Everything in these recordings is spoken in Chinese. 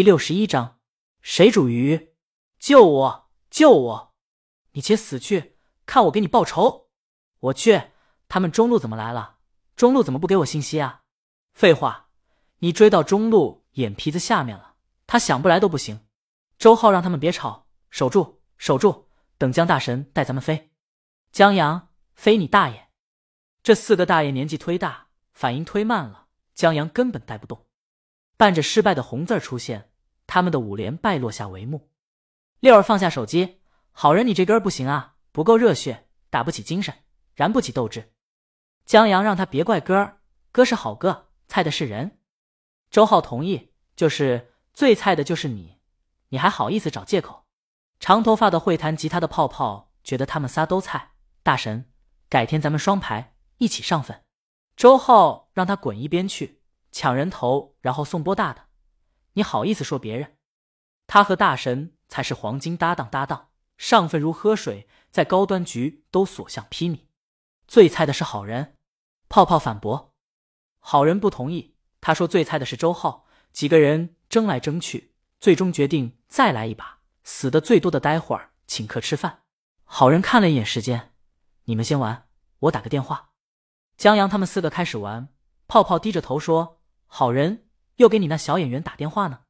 第六十一章，谁煮鱼，救我！救我！你且死去，看我给你报仇！我去，他们中路怎么来了？中路怎么不给我信息啊？废话，你追到中路眼皮子下面了，他想不来都不行。周浩让他们别吵，守住，守住，等江大神带咱们飞。江阳，飞你大爷！这四个大爷年纪忒大，反应忒慢了，江阳根本带不动。伴着失败的红字出现，他们的五连败落下帷幕。六儿放下手机，好人，你这根不行啊，不够热血，打不起精神，燃不起斗志。江阳让他别怪哥儿，哥是好哥，菜的是人。周浩同意，就是最菜的就是你，你还好意思找借口？长头发的会弹吉他的泡泡觉得他们仨都菜。大神，改天咱们双排一起上分。周浩让他滚一边去。抢人头，然后送波大的，你好意思说别人？他和大神才是黄金搭档，搭档上分如喝水，在高端局都所向披靡。最菜的是好人，泡泡反驳，好人不同意。他说最菜的是周浩。几个人争来争去，最终决定再来一把，死的最多的待会儿请客吃饭。好人看了一眼时间，你们先玩，我打个电话。江阳他们四个开始玩，泡泡低着头说。好人又给你那小演员打电话呢，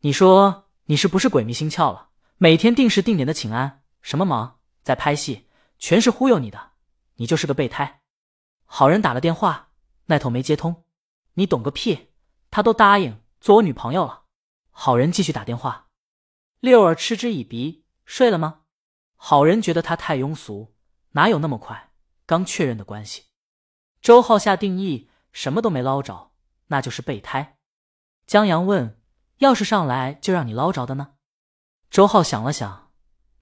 你说你是不是鬼迷心窍了？每天定时定点的请安，什么忙？在拍戏，全是忽悠你的，你就是个备胎。好人打了电话，那头没接通，你懂个屁！他都答应做我女朋友了。好人继续打电话，六儿嗤之以鼻，睡了吗？好人觉得他太庸俗，哪有那么快？刚确认的关系。周浩下定义，什么都没捞着。那就是备胎。江阳问：“要是上来就让你捞着的呢？”周浩想了想：“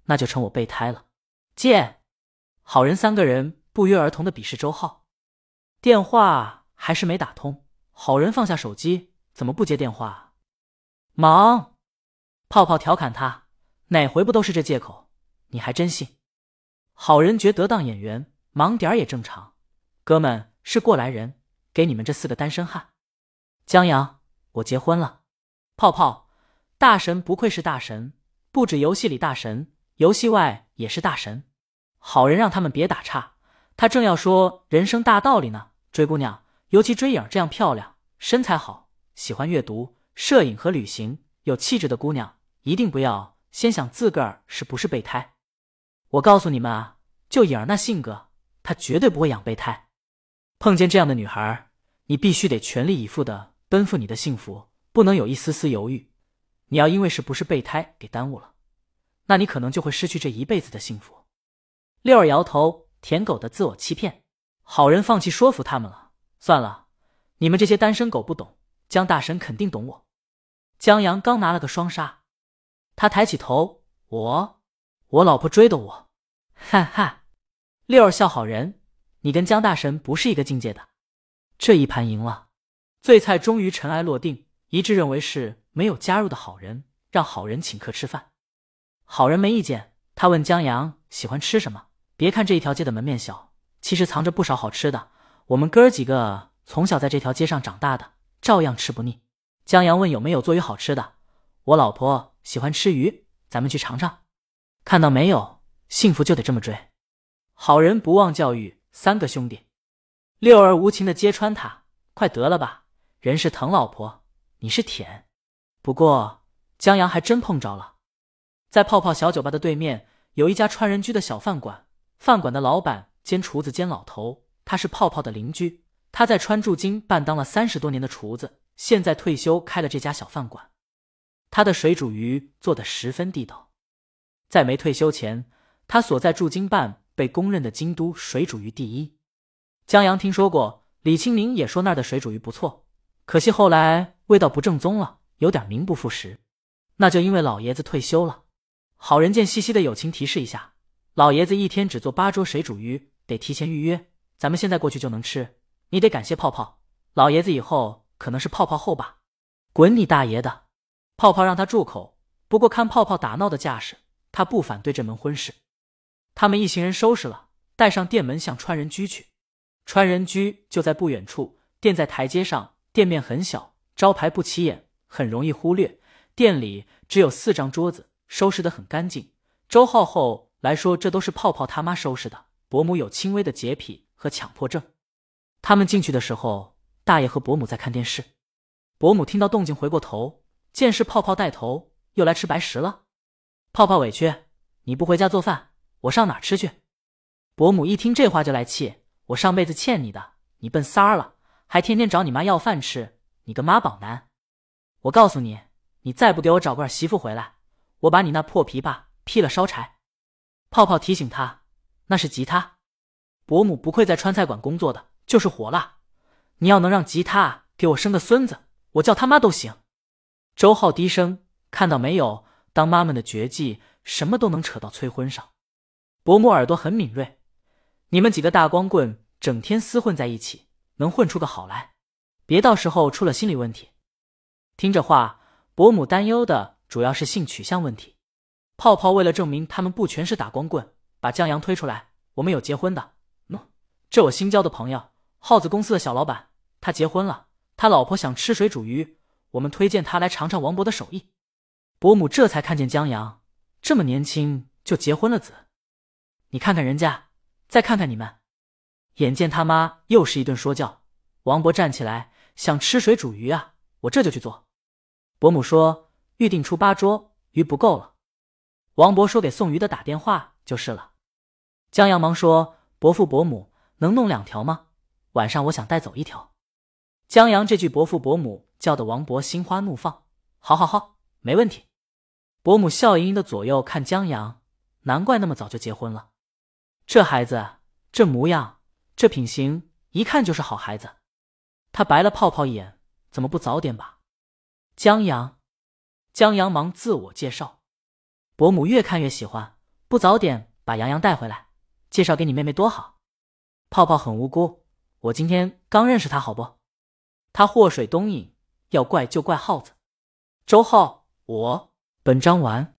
那就成我备胎了。”借好人三个人不约而同的鄙视周浩。电话还是没打通，好人放下手机，怎么不接电话？忙。泡泡调侃他：“哪回不都是这借口？你还真信？”好人觉得当演员忙点儿也正常。哥们是过来人，给你们这四个单身汉。江阳，我结婚了。泡泡，大神不愧是大神，不止游戏里大神，游戏外也是大神。好人让他们别打岔，他正要说人生大道理呢。追姑娘，尤其追影这样漂亮、身材好、喜欢阅读、摄影和旅行、有气质的姑娘，一定不要先想自个儿是不是备胎。我告诉你们啊，就影儿那性格，她绝对不会养备胎。碰见这样的女孩，你必须得全力以赴的。奔赴你的幸福，不能有一丝丝犹豫。你要因为是不是备胎给耽误了，那你可能就会失去这一辈子的幸福。六儿摇头，舔狗的自我欺骗。好人放弃说服他们了，算了，你们这些单身狗不懂，江大神肯定懂我。江阳刚拿了个双杀，他抬起头，我，我老婆追的我，哈哈。六儿笑好人，你跟江大神不是一个境界的，这一盘赢了。最菜终于尘埃落定，一致认为是没有加入的好人，让好人请客吃饭。好人没意见，他问江阳喜欢吃什么。别看这一条街的门面小，其实藏着不少好吃的。我们哥儿几个从小在这条街上长大的，照样吃不腻。江阳问有没有做鱼好吃的，我老婆喜欢吃鱼，咱们去尝尝。看到没有，幸福就得这么追。好人不忘教育三个兄弟，六儿无情的揭穿他，快得了吧。人是疼老婆，你是舔。不过江阳还真碰着了，在泡泡小酒吧的对面有一家川人居的小饭馆，饭馆的老板兼厨子兼老头，他是泡泡的邻居。他在川驻京办当了三十多年的厨子，现在退休开了这家小饭馆。他的水煮鱼做的十分地道。在没退休前，他所在驻京办被公认的京都水煮鱼第一。江阳听说过，李清明也说那儿的水煮鱼不错。可惜后来味道不正宗了，有点名不副实。那就因为老爷子退休了。好人见西西的友情，提示一下：老爷子一天只做八桌水煮鱼，得提前预约。咱们现在过去就能吃。你得感谢泡泡，老爷子以后可能是泡泡后吧？滚你大爷的！泡泡让他住口。不过看泡泡打闹的架势，他不反对这门婚事。他们一行人收拾了，带上店门向川人居去。川人居就在不远处，店在台阶上。店面很小，招牌不起眼，很容易忽略。店里只有四张桌子，收拾得很干净。周浩后来说，这都是泡泡他妈收拾的。伯母有轻微的洁癖和强迫症。他们进去的时候，大爷和伯母在看电视。伯母听到动静，回过头，见是泡泡带头又来吃白食了。泡泡委屈，你不回家做饭，我上哪吃去？伯母一听这话就来气，我上辈子欠你的，你奔三儿了，还天天找你妈要饭吃，你个妈宝男！我告诉你，你再不给我找个儿媳妇回来，我把你那破琵琶劈了烧柴！泡泡提醒他，那是吉他。伯母不愧在川菜馆工作的，就是火辣。你要能让吉他给我生个孙子，我叫他妈都行。周浩低声看到没有，当妈们的绝技，什么都能扯到催婚上。伯母耳朵很敏锐。你们几个大光棍整天厮混在一起，能混出个好来？别到时候出了心理问题。听这话，伯母担忧的主要是性取向问题。泡泡为了证明他们不全是打光棍，把江阳推出来。我们有结婚的，喏，这我新交的朋友，耗子公司的小老板，他结婚了，他老婆想吃水煮鱼，我们推荐他来尝尝王博的手艺。伯母这才看见江阳这么年轻就结婚了子，你看看人家。再看看你们，眼见他妈又是一顿说教。王博站起来，想吃水煮鱼啊，我这就去做。伯母说预定出八桌，鱼不够了。王博说给送鱼的打电话就是了。江阳忙说伯父伯母能弄两条吗？晚上我想带走一条。江阳这句伯父伯母叫的王博心花怒放，好好好，没问题。伯母笑盈盈的左右看江阳，难怪那么早就结婚了。这孩子，这模样，这品行，一看就是好孩子。他白了泡泡一眼，怎么不早点吧？江阳，江阳忙自我介绍。伯母越看越喜欢，不早点把杨洋带回来，介绍给你妹妹多好。泡泡很无辜，我今天刚认识他，好不？他祸水东引，要怪就怪耗子。周浩，我本章完。